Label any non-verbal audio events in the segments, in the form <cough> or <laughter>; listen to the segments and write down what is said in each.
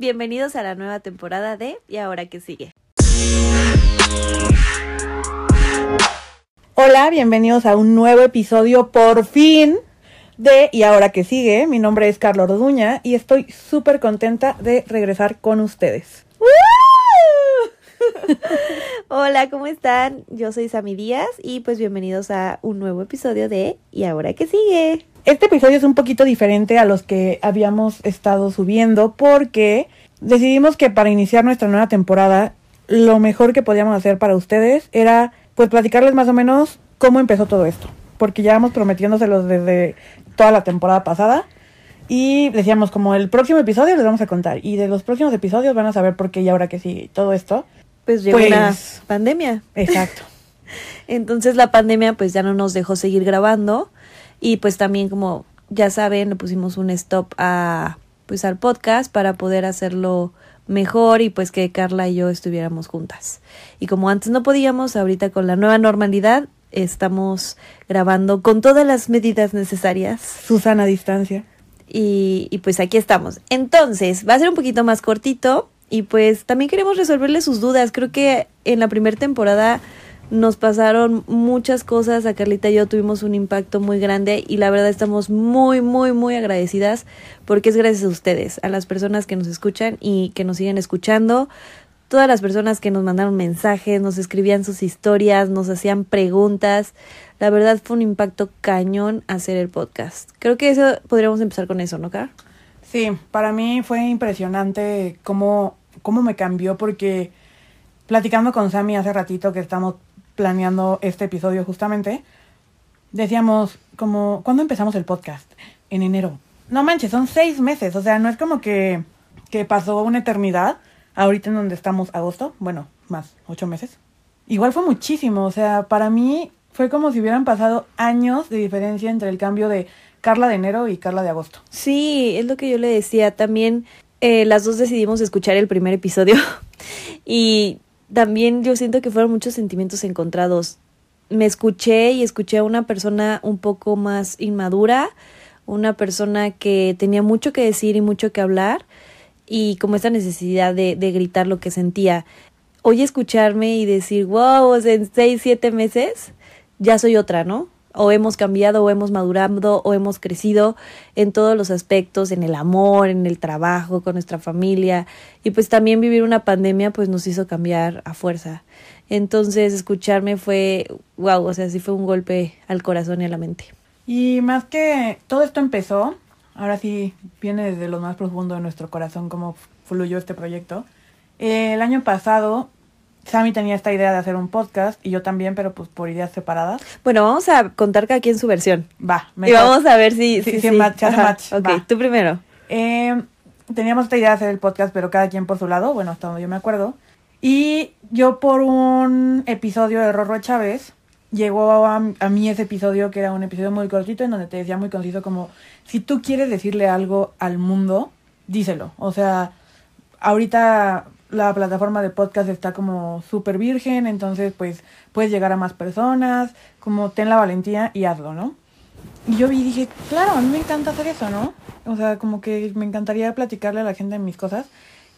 Bienvenidos a la nueva temporada de ¿Y ahora qué sigue? Hola, bienvenidos a un nuevo episodio por fin de ¿Y ahora qué sigue? Mi nombre es Carlos Orduña y estoy súper contenta de regresar con ustedes. <laughs> Hola, ¿cómo están? Yo soy Sami Díaz y pues bienvenidos a un nuevo episodio de ¿Y ahora qué sigue? Este episodio es un poquito diferente a los que habíamos estado subiendo porque decidimos que para iniciar nuestra nueva temporada lo mejor que podíamos hacer para ustedes era pues platicarles más o menos cómo empezó todo esto. Porque ya vamos prometiéndoselos desde toda la temporada pasada. Y decíamos, como el próximo episodio les vamos a contar. Y de los próximos episodios van a saber por qué y ahora que sí, todo esto. Pues llegó Pues- la pandemia. Exacto. <laughs> Entonces la pandemia pues ya no nos dejó seguir grabando y pues también como ya saben le pusimos un stop a pues al podcast para poder hacerlo mejor y pues que Carla y yo estuviéramos juntas. Y como antes no podíamos, ahorita con la nueva normalidad estamos grabando con todas las medidas necesarias Susana a distancia. y, y pues aquí estamos. Entonces, va a ser un poquito más cortito y pues también queremos resolverle sus dudas. Creo que en la primera temporada nos pasaron muchas cosas, a Carlita y yo tuvimos un impacto muy grande y la verdad estamos muy, muy, muy agradecidas porque es gracias a ustedes, a las personas que nos escuchan y que nos siguen escuchando. Todas las personas que nos mandaron mensajes, nos escribían sus historias, nos hacían preguntas. La verdad fue un impacto cañón hacer el podcast. Creo que eso podríamos empezar con eso, ¿no, Car? Sí, para mí fue impresionante cómo, cómo me cambió porque platicando con Sammy hace ratito que estamos planeando este episodio justamente, decíamos como, ¿cuándo empezamos el podcast? En enero. No manches, son seis meses, o sea, no es como que, que pasó una eternidad, ahorita en donde estamos agosto, bueno, más, ocho meses. Igual fue muchísimo, o sea, para mí fue como si hubieran pasado años de diferencia entre el cambio de Carla de enero y Carla de agosto. Sí, es lo que yo le decía. También eh, las dos decidimos escuchar el primer episodio <laughs> y también yo siento que fueron muchos sentimientos encontrados. Me escuché y escuché a una persona un poco más inmadura, una persona que tenía mucho que decir y mucho que hablar y como esta necesidad de, de gritar lo que sentía. Hoy escucharme y decir, wow, en seis, siete meses ya soy otra, ¿no? O hemos cambiado, o hemos madurado, o hemos crecido en todos los aspectos, en el amor, en el trabajo, con nuestra familia. Y pues también vivir una pandemia pues nos hizo cambiar a fuerza. Entonces escucharme fue, wow, o sea, sí fue un golpe al corazón y a la mente. Y más que todo esto empezó, ahora sí viene desde lo más profundo de nuestro corazón cómo fluyó este proyecto. El año pasado, Sammy tenía esta idea de hacer un podcast y yo también, pero pues por ideas separadas. Bueno, vamos a contar cada quien su versión. Va, Y vamos a ver si... Si, sí, si- match, ajá, match, Ok, va. tú primero. Eh, teníamos esta idea de hacer el podcast, pero cada quien por su lado, bueno, hasta donde yo me acuerdo. Y yo por un episodio de Rorro Chávez, llegó a, a mí ese episodio que era un episodio muy cortito en donde te decía muy conciso como, si tú quieres decirle algo al mundo, díselo. O sea, ahorita la plataforma de podcast está como súper virgen, entonces pues puedes llegar a más personas, como ten la valentía y hazlo, ¿no? Y yo vi y dije, claro, a mí me encanta hacer eso, ¿no? O sea, como que me encantaría platicarle a la gente mis cosas.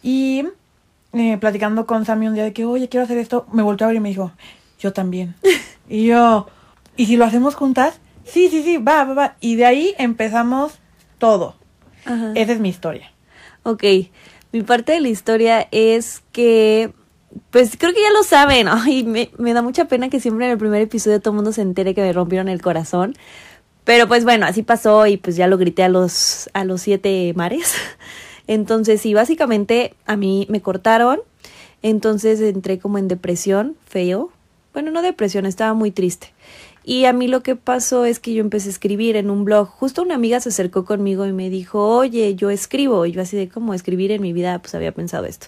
Y eh, platicando con Sammy un día de que, oye, quiero hacer esto, me volteó a ver y me dijo, yo también. <laughs> y yo, ¿y si lo hacemos juntas? Sí, sí, sí, va, va, va. Y de ahí empezamos todo. Ajá. Esa es mi historia. Ok, mi parte de la historia es que, pues creo que ya lo saben, <laughs> me, me da mucha pena que siempre en el primer episodio todo el mundo se entere que me rompieron el corazón, pero pues bueno, así pasó y pues ya lo grité a los, a los siete mares. <laughs> Entonces sí, básicamente a mí me cortaron, entonces entré como en depresión, feo. Bueno, no depresión, estaba muy triste. Y a mí lo que pasó es que yo empecé a escribir en un blog. Justo una amiga se acercó conmigo y me dijo, oye, yo escribo. Y yo así de cómo escribir en mi vida, pues había pensado esto.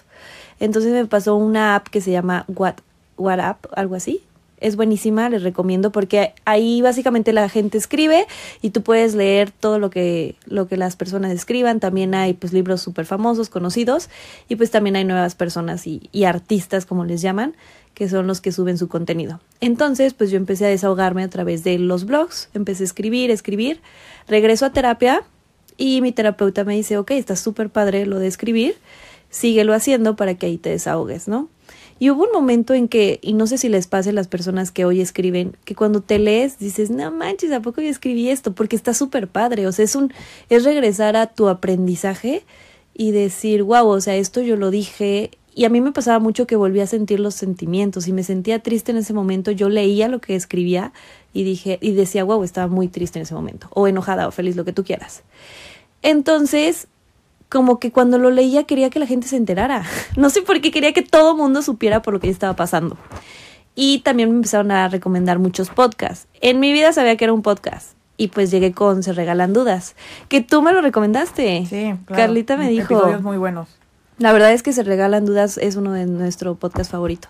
Entonces me pasó una app que se llama What, What App, algo así. Es buenísima, les recomiendo porque ahí básicamente la gente escribe y tú puedes leer todo lo que, lo que las personas escriban. También hay pues libros súper famosos, conocidos y pues también hay nuevas personas y, y artistas, como les llaman, que son los que suben su contenido. Entonces, pues yo empecé a desahogarme a través de los blogs, empecé a escribir, escribir, regreso a terapia y mi terapeuta me dice, ok, está súper padre lo de escribir, síguelo haciendo para que ahí te desahogues, ¿no? Y hubo un momento en que, y no sé si les pase a las personas que hoy escriben, que cuando te lees dices, no manches, ¿a poco yo escribí esto? Porque está súper padre, o sea, es un, es regresar a tu aprendizaje y decir, wow, o sea, esto yo lo dije. Y a mí me pasaba mucho que volvía a sentir los sentimientos y me sentía triste en ese momento. Yo leía lo que escribía y dije, y decía, wow, estaba muy triste en ese momento, o enojada o feliz, lo que tú quieras. Entonces, como que cuando lo leía quería que la gente se enterara. <laughs> No sé por qué quería que todo mundo supiera por lo que estaba pasando. Y también me empezaron a recomendar muchos podcasts. En mi vida sabía que era un podcast. Y pues llegué con Se Regalan Dudas, que tú me lo recomendaste. Sí, claro. Carlita me dijo. Episodios muy buenos. La verdad es que Se Regalan Dudas es uno de nuestro podcast favorito.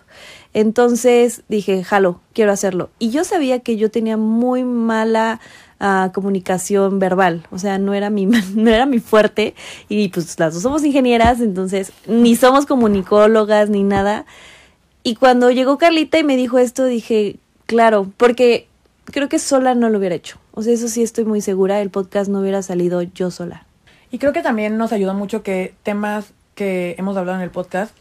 Entonces dije, jalo, quiero hacerlo. Y yo sabía que yo tenía muy mala uh, comunicación verbal, o sea, no era mi <laughs> no era mi fuerte y pues las dos somos ingenieras, entonces ni somos comunicólogas ni nada. Y cuando llegó Carlita y me dijo esto, dije, claro, porque creo que sola no lo hubiera hecho. O sea, eso sí estoy muy segura, el podcast no hubiera salido yo sola. Y creo que también nos ayudó mucho que temas que hemos hablado en el podcast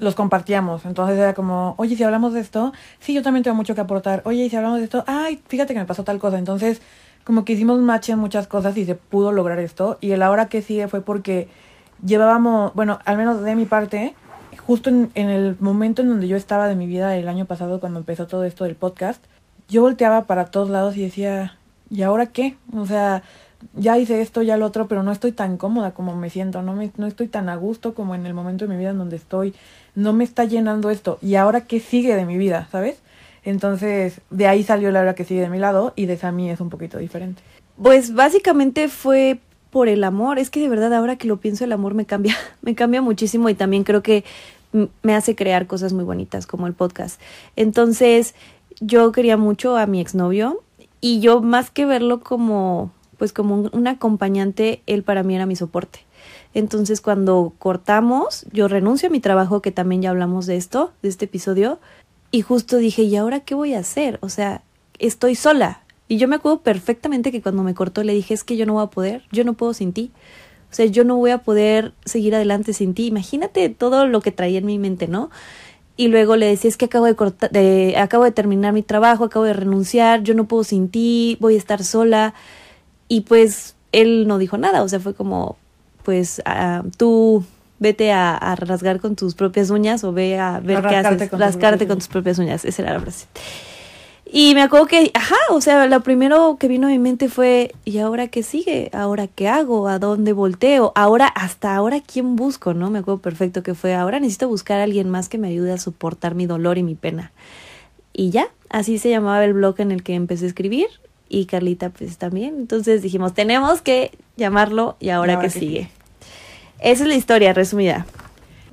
los compartíamos. Entonces era como, oye, si hablamos de esto, sí, yo también tengo mucho que aportar. Oye, si hablamos de esto, ay, fíjate que me pasó tal cosa. Entonces, como que hicimos match en muchas cosas y se pudo lograr esto. Y el ahora que sigue fue porque llevábamos, bueno, al menos de mi parte, justo en, en el momento en donde yo estaba de mi vida el año pasado, cuando empezó todo esto del podcast, yo volteaba para todos lados y decía, ¿y ahora qué? O sea, ya hice esto, ya lo otro, pero no estoy tan cómoda como me siento, no, me, no estoy tan a gusto como en el momento de mi vida en donde estoy, no me está llenando esto. ¿Y ahora qué sigue de mi vida, sabes? Entonces, de ahí salió la hora que sigue de mi lado y de Sammy es un poquito diferente. Pues básicamente fue por el amor, es que de verdad ahora que lo pienso el amor me cambia, <laughs> me cambia muchísimo y también creo que me hace crear cosas muy bonitas como el podcast. Entonces, yo quería mucho a mi exnovio y yo más que verlo como pues como un, acompañante, él para mí era mi soporte. Entonces cuando cortamos, yo renuncio a mi trabajo, que también ya hablamos de esto, de este episodio, y justo dije, ¿y ahora qué voy a hacer? O sea, estoy sola. Y yo me acuerdo perfectamente que cuando me cortó le dije, es que yo no voy a poder, yo no puedo sin ti. O sea, yo no voy a poder seguir adelante sin ti. Imagínate todo lo que traía en mi mente, ¿no? y luego le decía es que acabo de cortar de, acabo de terminar mi trabajo acabo de renunciar yo no puedo sin ti voy a estar sola y pues él no dijo nada, o sea, fue como, pues uh, tú vete a, a, rasgar con tus propias uñas o ve a ver a qué haces, con rascarte con tus propias uñas, esa era la frase. Y me acuerdo que, ajá, o sea, lo primero que vino a mi mente fue, ¿y ahora qué sigue? ¿Ahora qué hago? ¿A dónde volteo? Ahora, hasta ahora, ¿quién busco? ¿No? Me acuerdo perfecto que fue, ahora necesito buscar a alguien más que me ayude a soportar mi dolor y mi pena. Y ya, así se llamaba el blog en el que empecé a escriir y Carlita pues también. Entonces dijimos, tenemos que llamarlo y ahora, ahora que, que sigue. sigue. Esa es la historia resumida.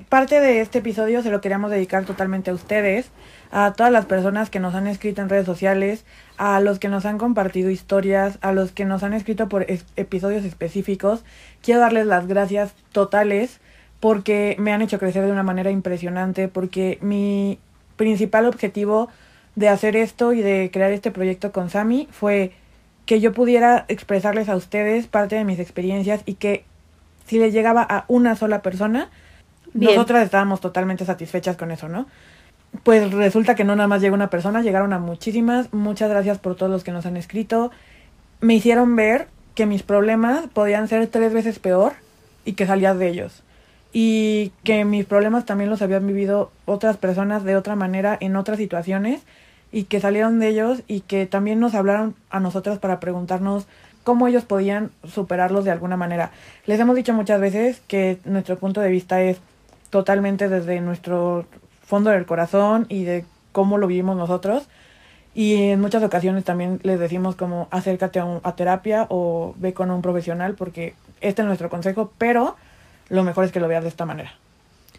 Parte de este episodio se lo queríamos dedicar totalmente a ustedes, a todas las personas que nos han escrito en redes sociales, a los que nos han compartido historias, a los que nos han escrito por es episodios específicos. Quiero darles las gracias totales porque me han hecho crecer de una manera impresionante, porque mi principal objetivo de hacer esto y de crear este proyecto con Sami fue que yo pudiera expresarles a ustedes parte de mis experiencias y que si les llegaba a una sola persona, Bien. nosotras estábamos totalmente satisfechas con eso, ¿no? Pues resulta que no nada más llegó una persona, llegaron a muchísimas. Muchas gracias por todos los que nos han escrito. Me hicieron ver que mis problemas podían ser tres veces peor y que salías de ellos. Y que mis problemas también los habían vivido otras personas de otra manera en otras situaciones y que salieron de ellos y que también nos hablaron a nosotros para preguntarnos cómo ellos podían superarlos de alguna manera. Les hemos dicho muchas veces que nuestro punto de vista es totalmente desde nuestro fondo del corazón y de cómo lo vivimos nosotros. Y en muchas ocasiones también les decimos como acércate a, a terapia o ve con un profesional porque este es nuestro consejo, pero lo mejor es que lo veas de esta manera.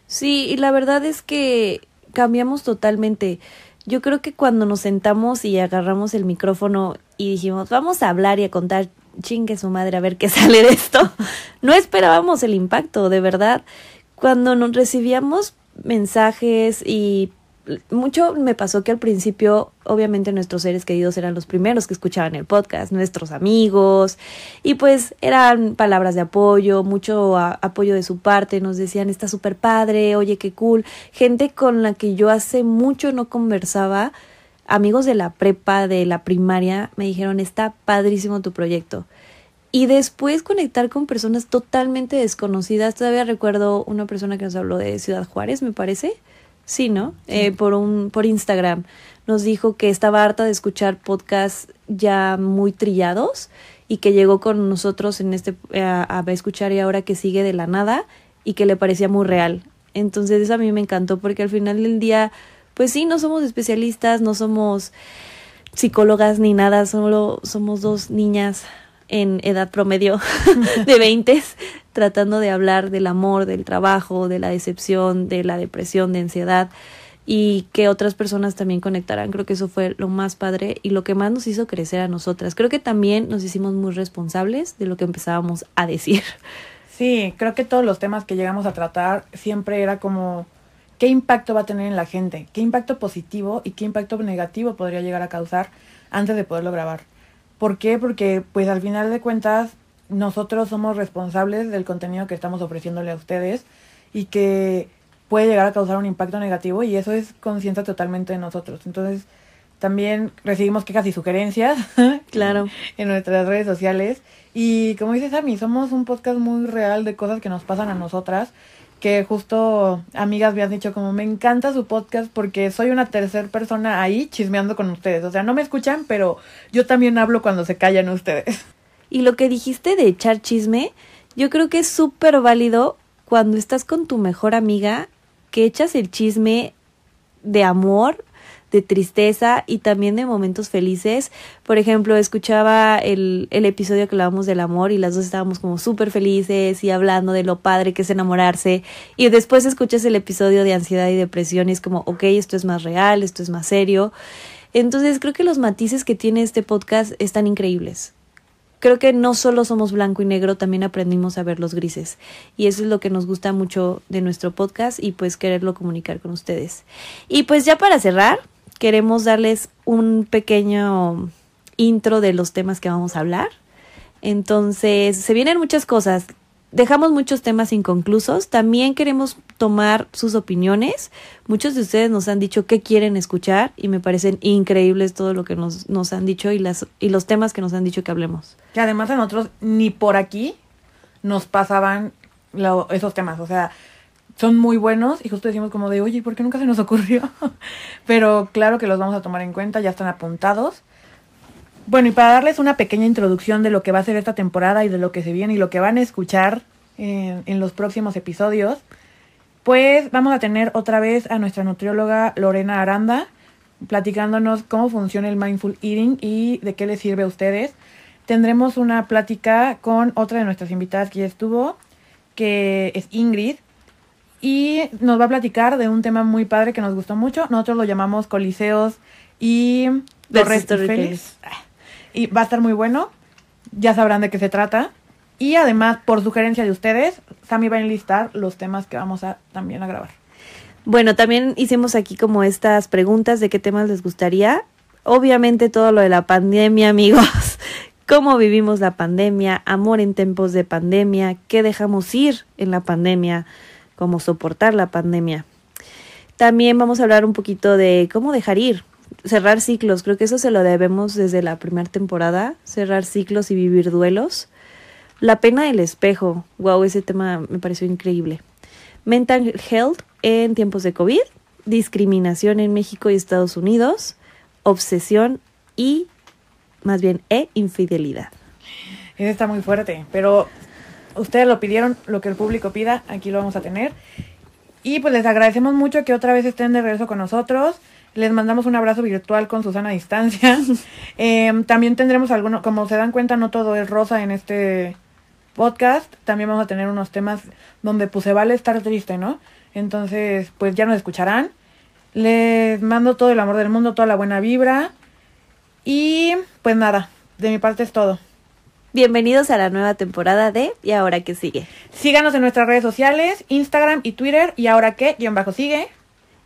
Sí, y la verdad es que cambiamos totalmente yo creo que cuando nos sentamos y agarramos el micrófono y dijimos, vamos a hablar y a contar chingue su madre a ver qué <laughs> sale de esto, no esperábamos el impacto, de verdad. Cuando nos recibíamos mensajes y mucho me pasó que al principio, obviamente nuestros seres queridos eran los primeros que escuchaban el podcast, nuestros amigos, y pues eran palabras de apoyo, mucho apoyo de su parte, nos decían, está súper padre, oye, qué cool, gente con la que yo hace mucho no conversaba, amigos de la prepa, de la primaria, me dijeron, está padrísimo tu proyecto. Y después conectar con personas totalmente desconocidas. Todavía recuerdo una persona que nos habló de Ciudad Juárez, me parece. Sí, ¿no? Eh, por, un, por Instagram. Nos dijo que estaba harta de escuchar podcasts ya muy trillados y que llegó con nosotros en este a, a escuchar y ahora que sigue de la nada y que le parecía muy real. Entonces eso a mí me encantó porque al final del día, pues sí, no somos especialistas, no somos psicólogas ni nada, solo somos dos niñas en edad promedio <laughs> de 20 tratando de hablar del amor, del trabajo, de la decepción, de la depresión, de ansiedad y que otras personas también conectarán. Creo que eso fue lo más padre y lo que más nos hizo crecer a nosotras. Creo que también nos hicimos muy responsables de lo que empezábamos a decir. Sí, creo que todos los temas que llegamos a tratar siempre era como qué impacto va a tener en la gente, qué impacto positivo y qué impacto negativo podría llegar a causar antes de poderlo grabar. ¿Por qué? Porque pues al final de cuentas nosotros somos responsables del contenido que estamos ofreciéndole a ustedes y que puede llegar a causar un impacto negativo y eso es conciencia totalmente de nosotros. Entonces, también recibimos quejas y sugerencias. <laughs> Claro. en nuestras redes sociales. Y como dices, Sammy, somos un podcast muy real de cosas que nos pasan a nosotras. Que justo amigas me han dicho como me encanta su podcast porque soy una tercera persona ahí chismeando con ustedes. O sea, no me escuchan, pero yo también hablo cuando se callan ustedes. Y lo que dijiste de echar chisme, yo creo que es súper válido cuando estás con tu mejor amiga, que echas el chisme de amor, de tristeza y también de momentos felices. Por ejemplo, escuchaba el, el episodio que hablábamos del amor y las dos estábamos como súper felices y hablando de lo padre que es enamorarse. Y después escuchas el episodio de ansiedad y depresión y es como, ok, esto es más real, esto es más serio. Entonces creo que los matices que tiene este podcast están increíbles creo que no solo somos blanco y negro, también aprendimos a ver los grises. Y eso es lo que nos gusta mucho de nuestro podcast y pues quererlo comunicar con ustedes. Y pues ya para cerrar, queremos darles un pequeño intro de los temas que vamos a hablar. Entonces, se vienen muchas cosas dejamos muchos temas inconclusos. También queremos tomar sus opiniones. Muchos de ustedes nos han dicho qué quieren escuchar y me parecen increíbles todo lo que nos, nos han dicho y, las, y los temas que nos han dicho que hablemos. Que además a nosotros ni por aquí nos pasaban esos temas. O sea, son muy buenos y justo decimos como de, oye, ¿por qué nunca se nos ocurrió? <laughs> Pero claro que los vamos a tomar en cuenta, ya están apuntados. Bueno, y para darles una pequeña introducción de lo que va a ser esta temporada y de lo que se viene y lo que van a escuchar en, en los próximos episodios, pues vamos a tener otra vez a nuestra nutrióloga Lorena Aranda platicándonos cómo funciona el mindful eating y de qué les sirve a ustedes. Tendremos una plática con otra de nuestras invitadas que ya estuvo, que es Ingrid, y nos va a platicar de un tema muy padre que nos gustó mucho. Nosotros lo llamamos coliseos y Torres y va a estar muy bueno. Ya sabrán de qué se trata. Y además, por sugerencia de ustedes, Sammy va a enlistar los temas que vamos a también a grabar. Bueno, también hicimos aquí como estas preguntas de qué temas les gustaría. Obviamente todo lo de la pandemia, amigos. <laughs> Cómo vivimos la pandemia, amor en tiempos de pandemia, qué dejamos ir en la pandemia, cómo soportar la pandemia. También vamos a hablar un poquito de cómo dejar ir, cerrar ciclos, creo que eso se lo debemos desde la primera temporada, cerrar ciclos y vivir duelos. La pena del espejo, wow, ese tema me pareció increíble. Mental health en tiempos de COVID, discriminación en México y Estados Unidos, obsesión y más bien e infidelidad. Ese está muy fuerte, pero ustedes lo pidieron, lo que el público pida, aquí lo vamos a tener. Y pues les agradecemos mucho que otra vez estén de regreso con nosotros. Les mandamos un abrazo virtual con Susana a distancia. <laughs> Em, también tendremos algunos, como se dan cuenta, no todo es rosa en este podcast. También vamos a tener unos temas donde pues se vale estar triste, ¿no? Entonces, pues ya nos escucharán. Les mando todo el amor del mundo, toda la buena vibra. Y pues nada, de mi parte es todo. Bienvenidos a la nueva temporada de Y ahora que sigue. Síganos en nuestras redes sociales, Instagram y Twitter, y ahora que guion bajo sigue.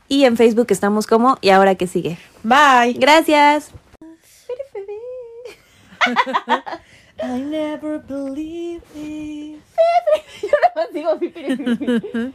Y en Facebook estamos como Y ahora que sigue. Bye. Gracias. <laughs> I never. Yo más digo <laughs>